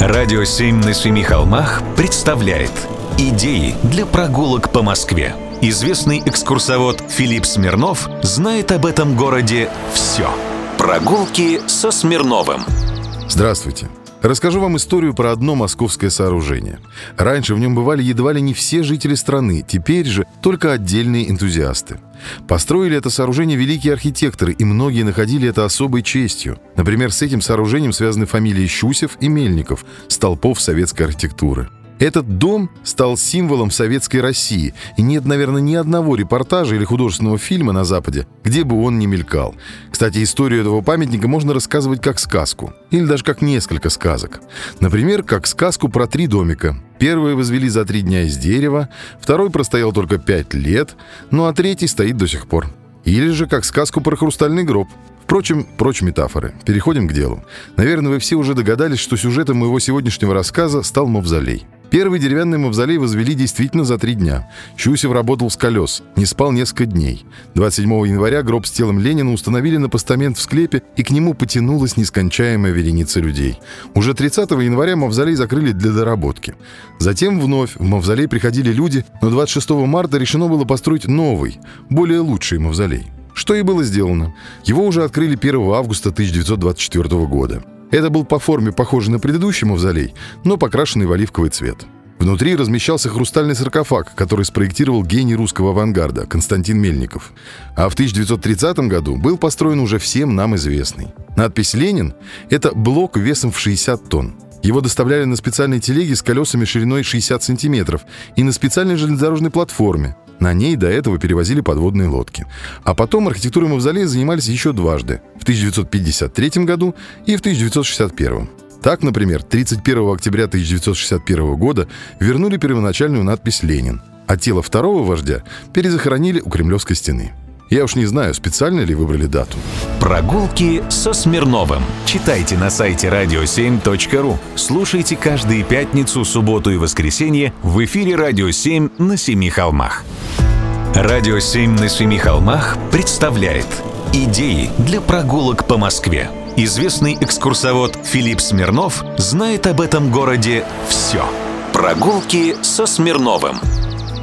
Радио «Семь на семи холмах» представляет Идеи для прогулок по Москве. Известный экскурсовод Филипп Смирнов знает об этом городе все. Прогулки со Смирновым. Здравствуйте. Расскажу вам историю про одно московское сооружение. Раньше в нем бывали едва ли не все жители страны, теперь же только отдельные энтузиасты. Построили это сооружение великие архитекторы, и многие находили это особой честью. Например, с этим сооружением связаны фамилии Щусев и Мельников, столпов советской архитектуры. Этот дом стал символом советской России, и нет, наверное, ни одного репортажа или художественного фильма на Западе, где бы он не мелькал. Кстати, историю этого памятника можно рассказывать как сказку, или даже как несколько сказок. Например, как сказку про три домика. Первый возвели за три дня из дерева, второй простоял только пять лет, ну а третий стоит до сих пор. Или же как сказку про хрустальный гроб. Впрочем, прочь метафоры. Переходим к делу. Наверное, вы все уже догадались, что сюжетом моего сегодняшнего рассказа стал мавзолей. Первый деревянный мавзолей возвели действительно за три дня. Щусев работал с колес, не спал несколько дней. 27 января гроб с телом Ленина установили на постамент в склепе, и к нему потянулась нескончаемая вереница людей. Уже 30 января мавзолей закрыли для доработки. Затем вновь в мавзолей приходили люди, но 26 марта решено было построить новый, более лучший мавзолей. Что и было сделано. Его уже открыли 1 августа 1924 года. Это был по форме похожий на предыдущий мавзолей, но покрашенный в оливковый цвет. Внутри размещался хрустальный саркофаг, который спроектировал гений русского авангарда Константин Мельников. А в 1930 году был построен уже всем нам известный. Надпись «Ленин» — это блок весом в 60 тонн. Его доставляли на специальной телеге с колесами шириной 60 сантиметров и на специальной железнодорожной платформе. На ней до этого перевозили подводные лодки. А потом архитектурой мавзолея занимались еще дважды – в 1953 году и в 1961. Так, например, 31 октября 1961 года вернули первоначальную надпись «Ленин», а тело второго вождя перезахоронили у Кремлевской стены. Я уж не знаю, специально ли выбрали дату. Прогулки со Смирновым. Читайте на сайте radio7.ru. Слушайте каждые пятницу, субботу и воскресенье в эфире «Радио 7» на Семи холмах. «Радио 7» на Семи холмах представляет Идеи для прогулок по Москве. Известный экскурсовод Филипп Смирнов знает об этом городе все. Прогулки со Смирновым.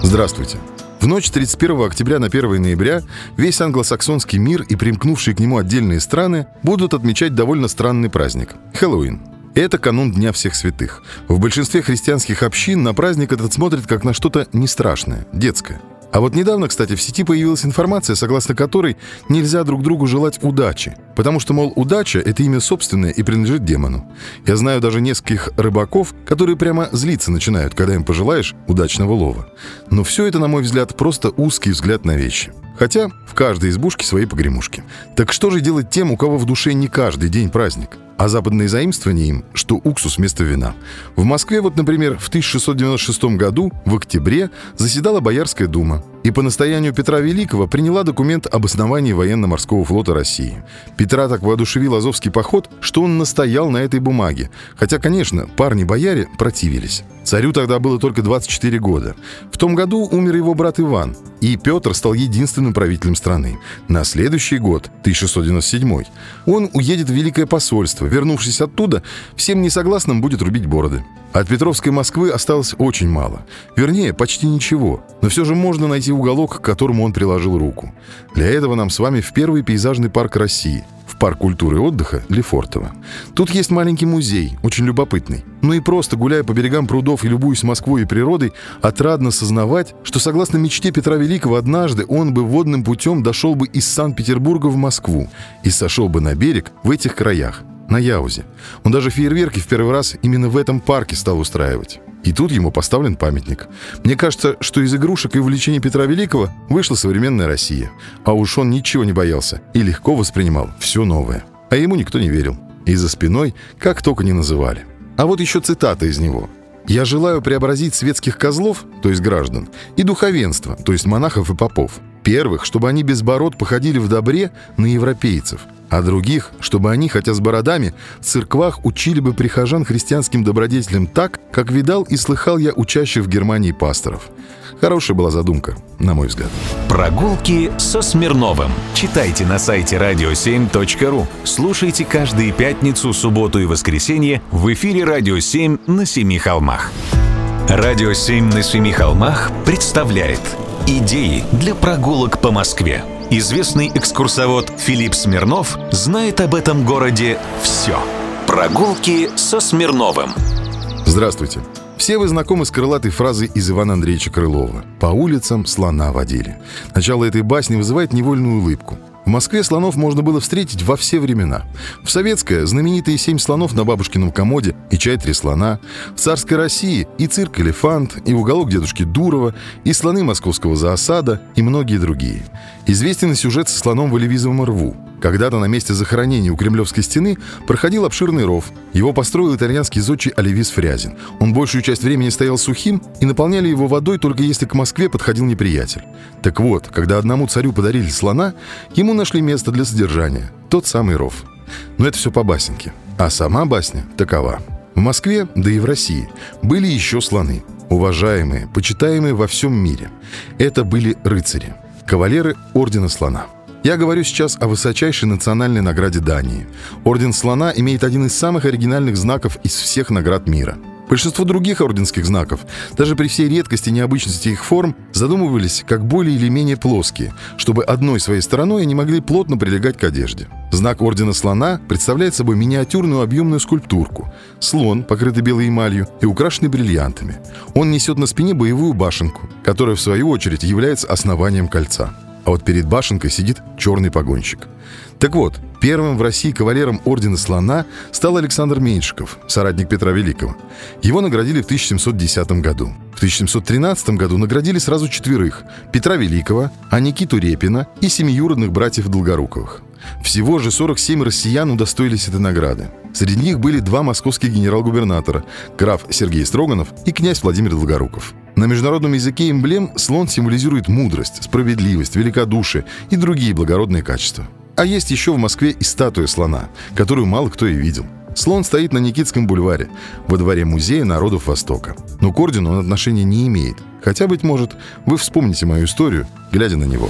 Здравствуйте. В ночь 31 октября на 1 ноября весь англосаксонский мир и примкнувшие к нему отдельные страны будут отмечать довольно странный праздник – Хэллоуин. Это канун Дня всех святых. В большинстве христианских общин на праздник этот смотрит как на что-то не страшное, детское – а вот недавно, кстати, в сети появилась информация, согласно которой нельзя друг другу желать удачи, потому что, мол, удача — это имя собственное и принадлежит демону. Я знаю даже нескольких рыбаков, которые прямо злиться начинают, когда им пожелаешь удачного лова. Но все это, на мой взгляд, просто узкий взгляд на вещи. Хотя в каждой избушке свои погремушки. Так что же делать тем, у кого в душе не каждый день праздник? А западные заимствования им, что уксус вместо вина. В Москве вот, например, в 1696 году, в октябре, заседала Боярская дума и по настоянию Петра Великого приняла документ об основании военно-морского флота России. Петра так воодушевил Азовский поход, что он настоял на этой бумаге. Хотя, конечно, парни-бояре противились. Царю тогда было только 24 года. В том году умер его брат Иван, и Петр стал единственным правителем страны. На следующий год, 1697, он уедет в Великое посольство. Вернувшись оттуда, всем несогласным будет рубить бороды. От Петровской Москвы осталось очень мало. Вернее, почти ничего. Но все же можно найти уголок, к которому он приложил руку. Для этого нам с вами в первый пейзажный парк России – в парк культуры и отдыха Лефортово. Тут есть маленький музей, очень любопытный. Ну и просто, гуляя по берегам прудов и любуясь Москвой и природой, отрадно сознавать, что согласно мечте Петра Великого, однажды он бы водным путем дошел бы из Санкт-Петербурга в Москву и сошел бы на берег в этих краях, на Яузе. Он даже фейерверки в первый раз именно в этом парке стал устраивать. И тут ему поставлен памятник. Мне кажется, что из игрушек и увлечений Петра Великого вышла современная Россия. А уж он ничего не боялся и легко воспринимал все новое. А ему никто не верил. И за спиной как только не называли. А вот еще цитата из него. «Я желаю преобразить светских козлов, то есть граждан, и духовенство, то есть монахов и попов. Первых, чтобы они без бород походили в добре на европейцев, а других, чтобы они, хотя с бородами, в церквах учили бы прихожан христианским добродетелям так, как видал и слыхал я учащих в Германии пасторов. Хорошая была задумка, на мой взгляд. Прогулки со Смирновым. Читайте на сайте radio7.ru. Слушайте каждые пятницу, субботу и воскресенье в эфире «Радио 7» на Семи холмах. «Радио 7» на Семи холмах представляет Идеи для прогулок по Москве. Известный экскурсовод Филипп Смирнов знает об этом городе все. Прогулки со Смирновым. Здравствуйте. Все вы знакомы с крылатой фразой из Ивана Андреевича Крылова «По улицам слона водили». Начало этой басни вызывает невольную улыбку. В Москве слонов можно было встретить во все времена. В советское – знаменитые семь слонов на бабушкином комоде и чай три слона. В царской России – и цирк «Элефант», и уголок дедушки Дурова, и слоны московского зоосада, и многие другие. Известен и сюжет со слоном в Оливизовом рву. Когда-то на месте захоронения у Кремлевской стены проходил обширный ров. Его построил итальянский зодчий Оливис Фрязин. Он большую часть времени стоял сухим, и наполняли его водой только если к Москве подходил неприятель. Так вот, когда одному царю подарили слона, ему нашли место для содержания. Тот самый ров. Но это все по басенке. А сама басня такова. В Москве, да и в России, были еще слоны. Уважаемые, почитаемые во всем мире. Это были рыцари. Кавалеры Ордена Слона. Я говорю сейчас о высочайшей национальной награде Дании. Орден Слона имеет один из самых оригинальных знаков из всех наград мира. Большинство других орденских знаков, даже при всей редкости и необычности их форм, задумывались как более или менее плоские, чтобы одной своей стороной они могли плотно прилегать к одежде. Знак Ордена Слона представляет собой миниатюрную объемную скульптурку. Слон, покрытый белой эмалью и украшенный бриллиантами. Он несет на спине боевую башенку, которая в свою очередь является основанием кольца а вот перед башенкой сидит черный погонщик. Так вот, первым в России кавалером Ордена Слона стал Александр Меньшиков, соратник Петра Великого. Его наградили в 1710 году. В 1713 году наградили сразу четверых – Петра Великого, а Никиту Репина и семиюродных братьев Долгоруковых. Всего же 47 россиян удостоились этой награды. Среди них были два московских генерал-губернатора – граф Сергей Строганов и князь Владимир Долгоруков. На международном языке эмблем слон символизирует мудрость, справедливость, великодушие и другие благородные качества. А есть еще в Москве и статуя слона, которую мало кто и видел. Слон стоит на Никитском бульваре, во дворе Музея народов Востока. Но к ордену он отношения не имеет. Хотя, быть может, вы вспомните мою историю, глядя на него.